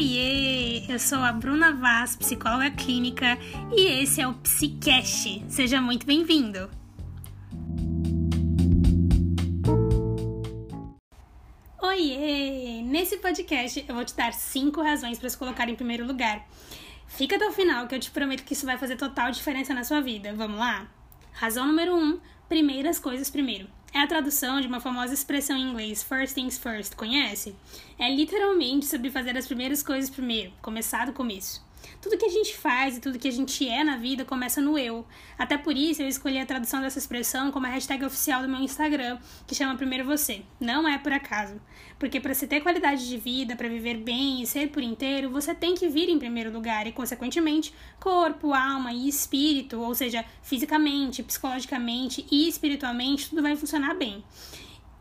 Oiê! Eu sou a Bruna Vaz, psicóloga clínica, e esse é o Psicast. Seja muito bem-vindo! Oiê! Nesse podcast eu vou te dar cinco razões para se colocar em primeiro lugar. Fica até o final que eu te prometo que isso vai fazer total diferença na sua vida. Vamos lá? Razão número um: primeiras coisas primeiro. É a tradução de uma famosa expressão em inglês, first things first, conhece? É literalmente sobre fazer as primeiras coisas primeiro, começar do começo. Tudo que a gente faz e tudo que a gente é na vida começa no eu. Até por isso eu escolhi a tradução dessa expressão como a hashtag oficial do meu Instagram, que chama Primeiro Você. Não é por acaso. Porque para se ter qualidade de vida, para viver bem e ser por inteiro, você tem que vir em primeiro lugar e, consequentemente, corpo, alma e espírito, ou seja, fisicamente, psicologicamente e espiritualmente, tudo vai funcionar bem.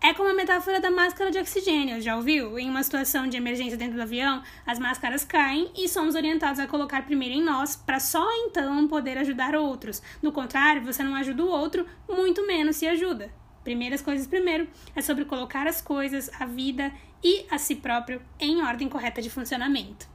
É como a metáfora da máscara de oxigênio, já ouviu? Em uma situação de emergência dentro do avião, as máscaras caem e somos orientados a colocar primeiro em nós, para só então poder ajudar outros. Do contrário, você não ajuda o outro, muito menos se ajuda. Primeiras coisas primeiro é sobre colocar as coisas, a vida e a si próprio em ordem correta de funcionamento.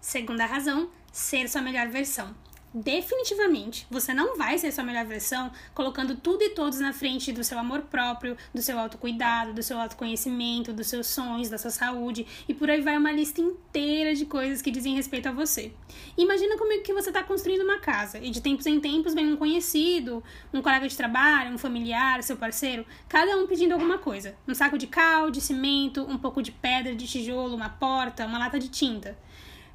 Segunda razão, ser sua melhor versão definitivamente você não vai ser sua melhor versão colocando tudo e todos na frente do seu amor próprio, do seu autocuidado, do seu autoconhecimento, dos seus sonhos, da sua saúde. E por aí vai uma lista inteira de coisas que dizem respeito a você. Imagina comigo que você está construindo uma casa. E de tempos em tempos vem um conhecido, um colega de trabalho, um familiar, seu parceiro, cada um pedindo alguma coisa: um saco de cal, de cimento, um pouco de pedra, de tijolo, uma porta, uma lata de tinta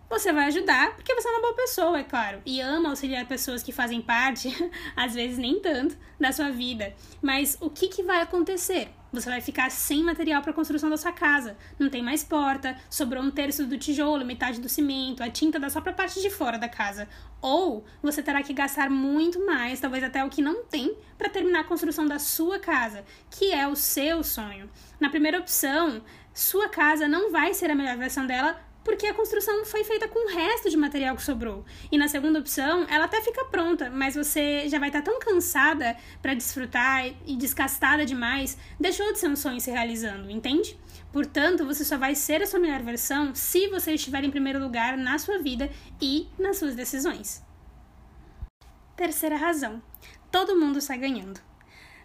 você vai ajudar, porque você é uma boa pessoa, é claro, e ama auxiliar pessoas que fazem parte, às vezes nem tanto, da sua vida. Mas o que, que vai acontecer? Você vai ficar sem material para a construção da sua casa. Não tem mais porta, sobrou um terço do tijolo, metade do cimento, a tinta da só para a parte de fora da casa. Ou você terá que gastar muito mais, talvez até o que não tem, para terminar a construção da sua casa, que é o seu sonho. Na primeira opção, sua casa não vai ser a melhor versão dela porque a construção foi feita com o resto de material que sobrou. E na segunda opção, ela até fica pronta, mas você já vai estar tão cansada para desfrutar e desgastada demais, deixou de ser um sonho se realizando, entende? Portanto, você só vai ser a sua melhor versão se você estiver em primeiro lugar na sua vida e nas suas decisões. Terceira razão: todo mundo sai ganhando.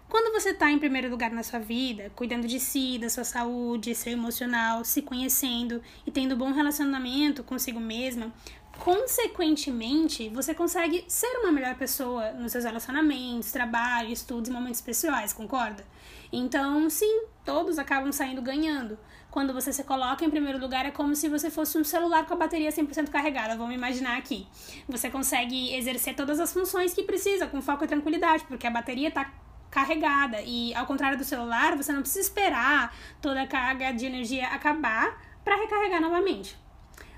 Quando você está em primeiro lugar na sua vida, cuidando de si, da sua saúde, seu emocional, se conhecendo e tendo bom relacionamento consigo mesma, consequentemente, você consegue ser uma melhor pessoa nos seus relacionamentos, trabalho, estudos e momentos pessoais, concorda? Então, sim, todos acabam saindo ganhando. Quando você se coloca em primeiro lugar, é como se você fosse um celular com a bateria 100% carregada, vamos imaginar aqui. Você consegue exercer todas as funções que precisa, com foco e tranquilidade, porque a bateria está carregada. E ao contrário do celular, você não precisa esperar toda a carga de energia acabar para recarregar novamente.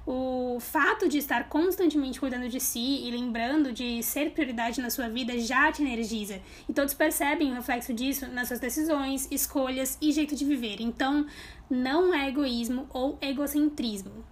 O fato de estar constantemente cuidando de si e lembrando de ser prioridade na sua vida já te energiza. E todos percebem o reflexo disso nas suas decisões, escolhas e jeito de viver. Então, não é egoísmo ou egocentrismo.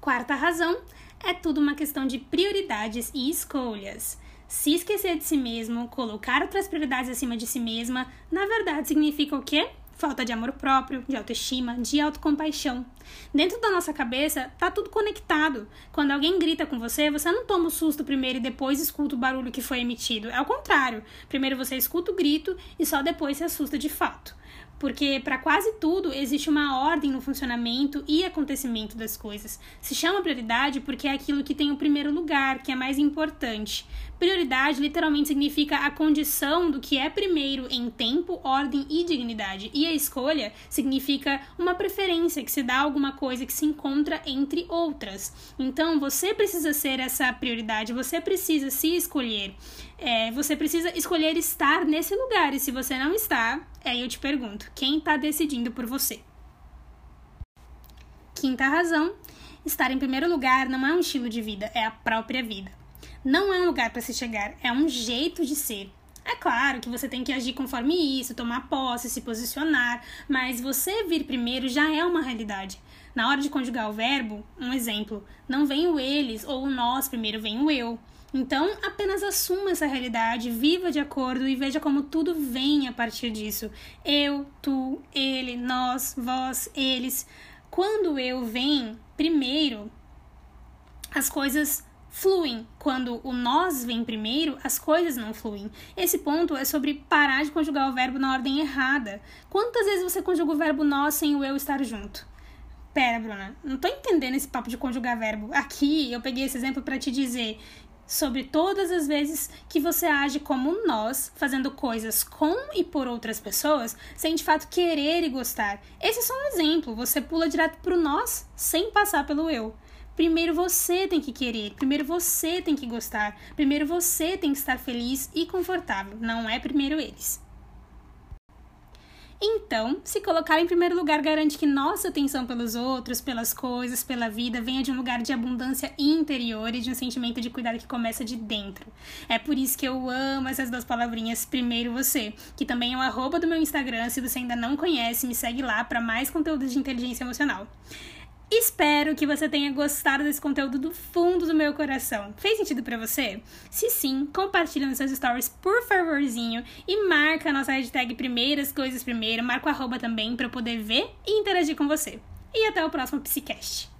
Quarta razão é tudo uma questão de prioridades e escolhas. Se esquecer de si mesmo, colocar outras prioridades acima de si mesma, na verdade significa o quê? Falta de amor próprio, de autoestima, de autocompaixão. Dentro da nossa cabeça tá tudo conectado. Quando alguém grita com você, você não toma o susto primeiro e depois escuta o barulho que foi emitido. É o contrário. Primeiro você escuta o grito e só depois se assusta de fato porque para quase tudo existe uma ordem no funcionamento e acontecimento das coisas. Se chama prioridade porque é aquilo que tem o primeiro lugar, que é mais importante. Prioridade literalmente significa a condição do que é primeiro em tempo, ordem e dignidade. E a escolha significa uma preferência que se dá a alguma coisa que se encontra entre outras. Então você precisa ser essa prioridade, você precisa se escolher. É, você precisa escolher estar nesse lugar. E se você não está, aí eu te pergunto: quem está decidindo por você? Quinta razão: estar em primeiro lugar não é um estilo de vida, é a própria vida. Não é um lugar para se chegar, é um jeito de ser. É claro que você tem que agir conforme isso, tomar posse, se posicionar, mas você vir primeiro já é uma realidade. Na hora de conjugar o verbo, um exemplo, não vem o eles ou o nós, primeiro vem o eu. Então, apenas assuma essa realidade, viva de acordo e veja como tudo vem a partir disso. Eu, tu, ele, nós, vós, eles. Quando eu vem primeiro, as coisas fluem. Quando o nós vem primeiro, as coisas não fluem. Esse ponto é sobre parar de conjugar o verbo na ordem errada. Quantas vezes você conjuga o verbo nós sem o eu estar junto? Pera, Bruna, não tô entendendo esse papo de conjugar verbo. Aqui eu peguei esse exemplo para te dizer sobre todas as vezes que você age como nós, fazendo coisas com e por outras pessoas, sem de fato querer e gostar. Esse é só um exemplo, você pula direto pro nós sem passar pelo eu. Primeiro você tem que querer, primeiro você tem que gostar, primeiro você tem que estar feliz e confortável, não é primeiro eles. Então, se colocar em primeiro lugar garante que nossa atenção pelos outros, pelas coisas, pela vida venha de um lugar de abundância interior e de um sentimento de cuidado que começa de dentro. É por isso que eu amo essas duas palavrinhas, primeiro você, que também é o arroba do meu Instagram. Se você ainda não conhece, me segue lá para mais conteúdo de inteligência emocional. Espero que você tenha gostado desse conteúdo do fundo do meu coração. Fez sentido para você? Se sim, compartilha nos seus stories, por favorzinho, e marca a nossa hashtag Primeiras Coisas Primeiro, marca o arroba também para poder ver e interagir com você. E até o próximo Psicast.